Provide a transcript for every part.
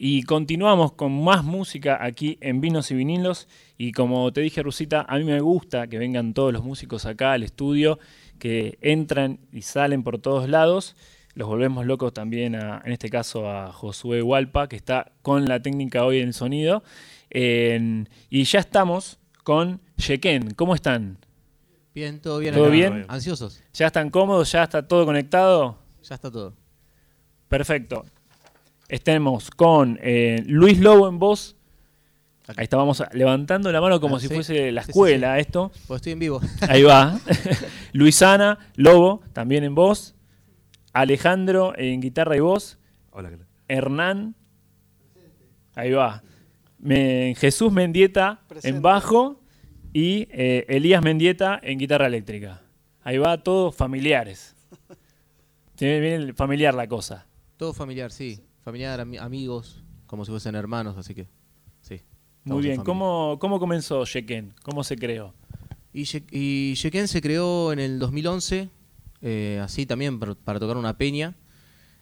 Y continuamos con más música aquí en Vinos y Vinilos. Y como te dije, Rusita, a mí me gusta que vengan todos los músicos acá al estudio, que entran y salen por todos lados. Los volvemos locos también, en este caso, a Josué Hualpa, que está con la técnica hoy en el sonido. y ya estamos con Yeken. ¿Cómo están? Bien, todo bien. ¿Todo bien? ¿Ansiosos? ¿Ya están cómodos? ¿Ya está todo conectado? Ya está todo. Perfecto. Estemos con eh, Luis Lobo en voz. Ahí estábamos levantando la mano como ah, si fuese la escuela esto. Pues estoy en vivo. Ahí va. Luisana, Lobo, también en voz. Alejandro en guitarra y voz. Hola. Hernán. Ahí va. Jesús Mendieta en bajo y eh, Elías Mendieta en guitarra eléctrica. Ahí va, todos familiares. Tiene bien familiar la cosa. Todo familiar, sí familiar, amigos, como si fuesen hermanos, así que sí. Muy bien, ¿Cómo, ¿cómo comenzó Sheken? ¿Cómo se creó? Y, y Sheken se creó en el 2011, eh, así también para, tocar una peña.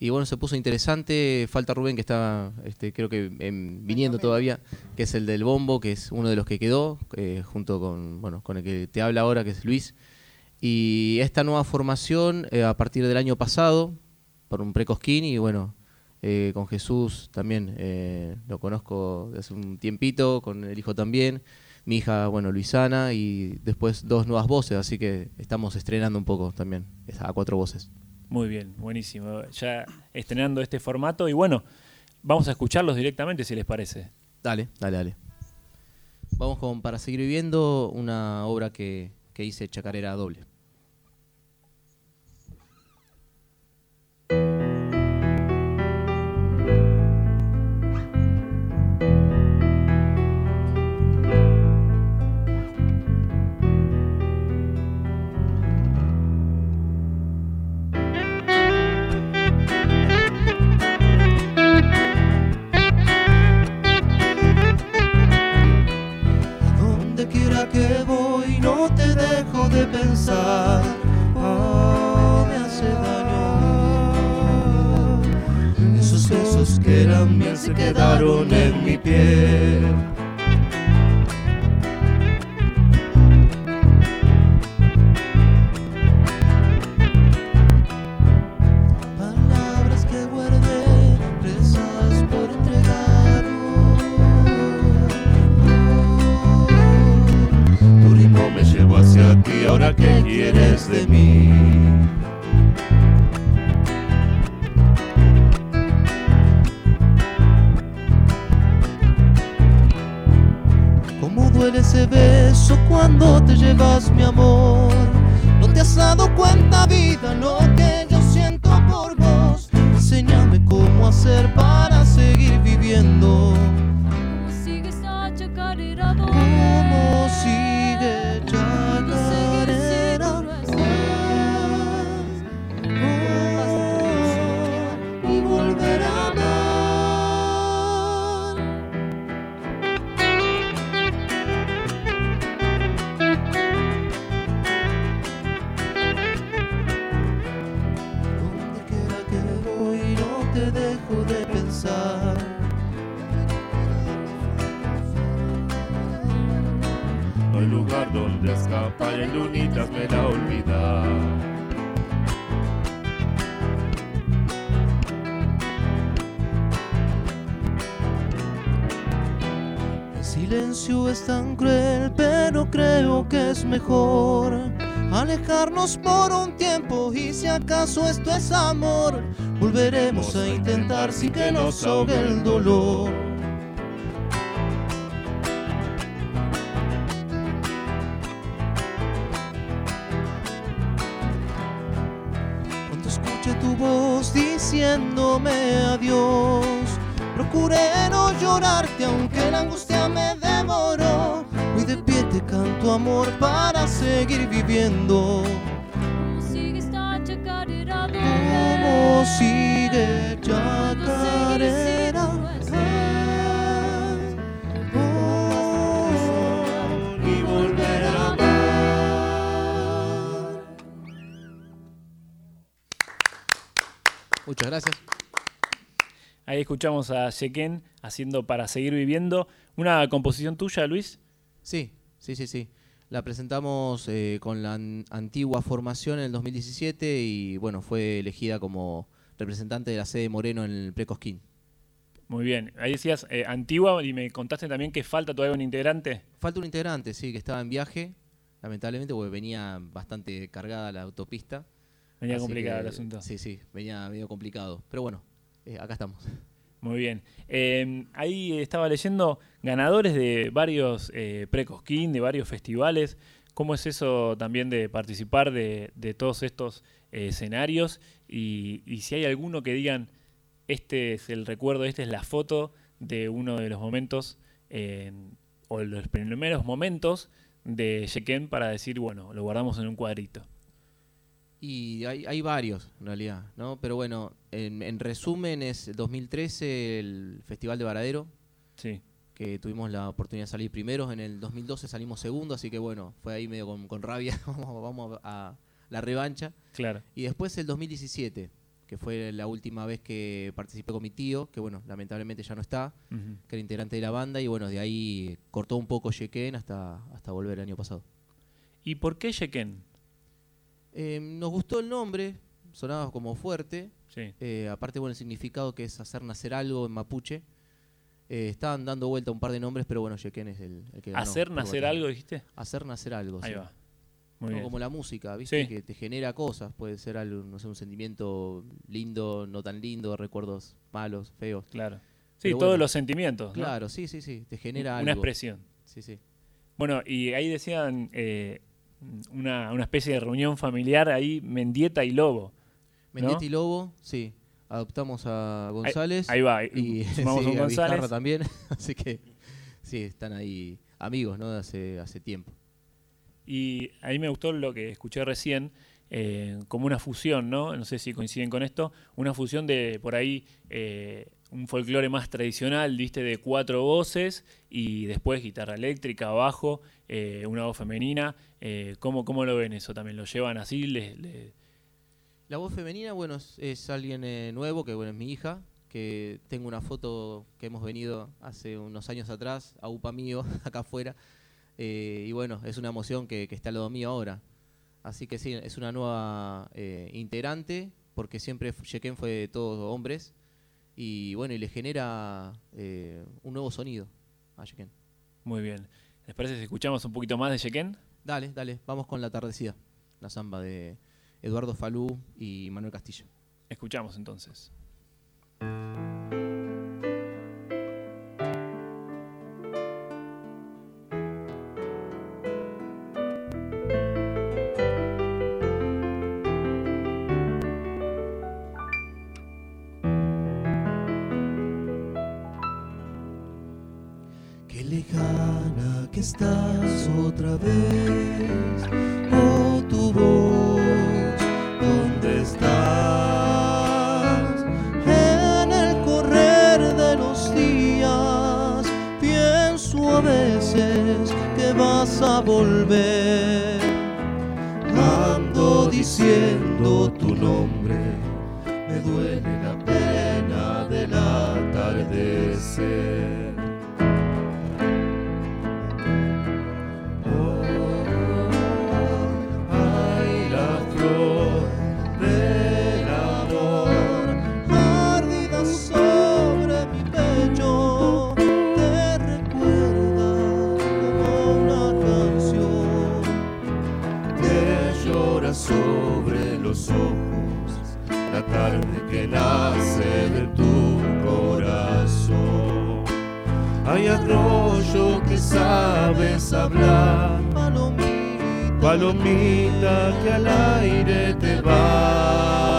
Y bueno, se puso interesante. Falta Rubén, que está, este, creo que viniendo todavía, que es el del bombo, que es uno de los que quedó, eh, junto con, bueno, con el que te habla ahora, que es Luis. Y esta nueva formación, eh, a partir del año pasado, por un precosquín, y bueno, eh, con Jesús también eh, lo conozco desde hace un tiempito, con el hijo también, mi hija, bueno, Luisana, y después dos nuevas voces, así que estamos estrenando un poco también a cuatro voces. Muy bien, buenísimo. Ya estrenando este formato y bueno, vamos a escucharlos directamente si les parece. Dale, dale, dale. Vamos con Para seguir viviendo, una obra que, que hice Chacarera Doble. Se quedaron en mi piel. Es tan cruel, pero creo que es mejor alejarnos por un tiempo y si acaso esto es amor, volveremos a intentar sin que nos ahogue el dolor. Cuando escuche tu voz diciéndome adiós, procuré no llorarte aunque la angustia me demoró. Hoy de pie te canto amor para seguir viviendo. ¿Cómo sigue esta chacarera? ¿Cómo sigue chacarera? y volver a amar. Muchas gracias. Ahí escuchamos a Sheken haciendo Para Seguir Viviendo. ¿Una composición tuya, Luis? Sí, sí, sí, sí. La presentamos eh, con la an- antigua formación en el 2017 y bueno, fue elegida como representante de la sede Moreno en el Precosquín. Muy bien. Ahí decías eh, antigua y me contaste también que falta todavía un integrante. Falta un integrante, sí, que estaba en viaje, lamentablemente, porque venía bastante cargada la autopista. Venía Así complicado que, el asunto. Sí, sí, venía medio complicado. Pero bueno, eh, acá estamos. Muy bien. Eh, ahí estaba leyendo ganadores de varios eh, pre-Cosquín, de varios festivales. ¿Cómo es eso también de participar de, todos estos eh, escenarios? Y, si hay alguno que digan, este es el recuerdo, esta es la foto de uno de los momentos, o los primeros momentos de Sheken para decir, bueno, lo guardamos en un cuadrito. Y hay, hay varios, en realidad, ¿no? Pero bueno, en, en resumen es 2013 el Festival de Varadero, Sí, que tuvimos la oportunidad de salir primeros. En el 2012 salimos segundo, así que bueno, fue ahí medio con, con rabia. vamos vamos a la revancha. claro. Y después el 2017, que fue la última vez que participé con mi tío, que bueno, lamentablemente ya no está, que era integrante de la banda. Y bueno, de ahí cortó un poco Yeken hasta, hasta volver el año pasado. ¿Y por qué Sheken? Eh, nos gustó el nombre, sonaba como fuerte. Sí. Eh, aparte, bueno, el significado que es hacer nacer algo en mapuche. Eh, estaban dando vuelta un par de nombres, pero bueno, Yeken es el, el que ganó. ¿Hacer nacer algo, dijiste? Hacer nacer algo, Ahí sí. va. Muy No, bien. como la música, ¿viste? Sí. Que te genera cosas. Puede ser algo, no sé, un sentimiento lindo, no tan lindo, recuerdos malos, feos. Claro. Sí, todos los sentimientos. ¿no? Claro, sí, sí, sí. Te genera Una algo. expresión. Sí, sí. Bueno, y ahí decían eh, una, una especie de reunión familiar ahí, Mendieta y Lobo. Mendieta y Lobo, sí. Adoptamos a González. Ahí va, Y sumamos sí, a González. También. Así que sí, están ahí amigos, ¿no? De hace, hace tiempo. Y ahí me gustó lo que escuché recién, eh, como una fusión, ¿no? No sé si coinciden con esto, una fusión de por ahí eh, un folclore más tradicional, viste, de cuatro voces y después guitarra eléctrica, bajo, eh, una voz femenina. Eh, ¿cómo, ¿Cómo lo ven eso también? ¿Lo llevan así? ¿Le- le- La voz femenina, bueno, es, es alguien eh, nuevo, que bueno, es mi hija, que tengo una foto que hemos venido hace unos años atrás, a UPA mío, acá afuera, eh, y bueno, es una emoción que, que está al lado mío ahora. Así que sí, es una nueva eh, integrante, porque siempre Yeken fue de todos hombres, y bueno, y le genera eh, un nuevo sonido a. Muy bien. ¿Les parece si escuchamos un poquito más de Sheken? Dale, dale, vamos con la tardecida, la samba de Eduardo Falú y Manuel Castillo. Escuchamos entonces. Estás otra vez, oh tu voz, ¿dónde estás? En el correr de los días, pienso a veces que vas a volver. Ando diciendo tu nombre, me duele la pena del atardecer. Los ojos la tarde que nace de tu corazón. Hay arroyo que sabes hablar, palomita, palomita que al aire te vas.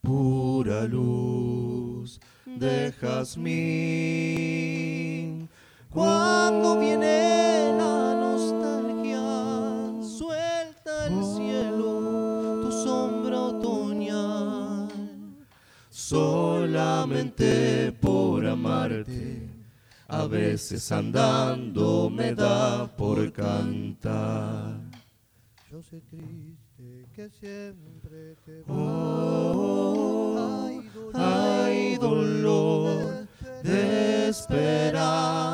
Pura luz de jazmín. Cuando viene la nostalgia, suelta el cielo tu sombra otoñal. Solamente por amarte, a veces andando me da por cantar. Yo sé triste que siempre te Oh, hay dolor de esperar.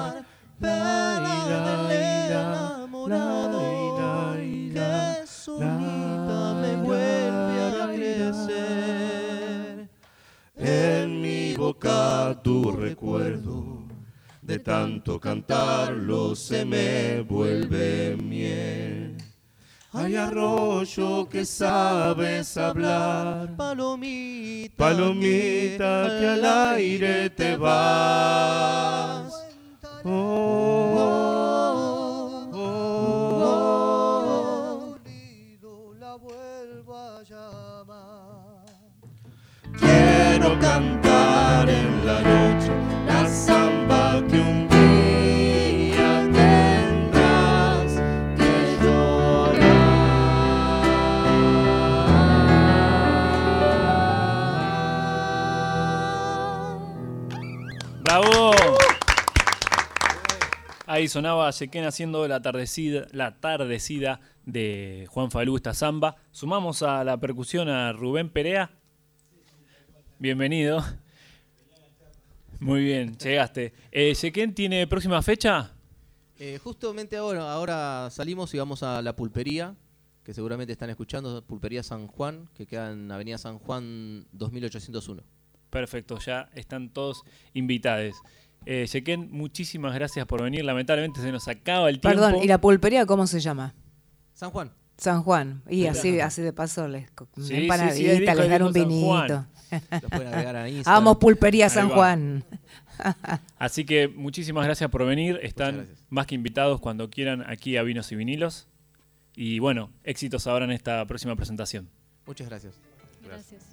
Hay arroyo que sabes hablar, Palomita, palomita que al aire te vas. Oh, Ahí sonaba Yequén haciendo la tardecida, la tardecida de Juan Falú, esta samba. Sumamos a la percusión a Rubén Perea. Bienvenido. Muy bien, llegaste. Eh, ¿Yequén tiene próxima fecha? Eh, justamente ahora, ahora salimos y vamos a la pulpería, que seguramente están escuchando, Pulpería San Juan, que queda en Avenida San Juan 2801. Perfecto, ya están todos invitados. Eh, Yequén, muchísimas gracias por venir. Lamentablemente se nos acaba el tiempo. Perdón, ¿y la pulpería cómo se llama? San Juan. San Juan. Y así, así de paso les Sí, sí, sí, empanadita, ahí dijo- les dan un vinito. Juan. Los pueden agregar a Instagram. Vamos, pulpería San. Juan. Así que muchísimas gracias por venir. Están más que invitados cuando quieran aquí a Vinos y Vinilos. Y bueno, éxitos ahora en esta próxima presentación. Muchas gracias. Gracias.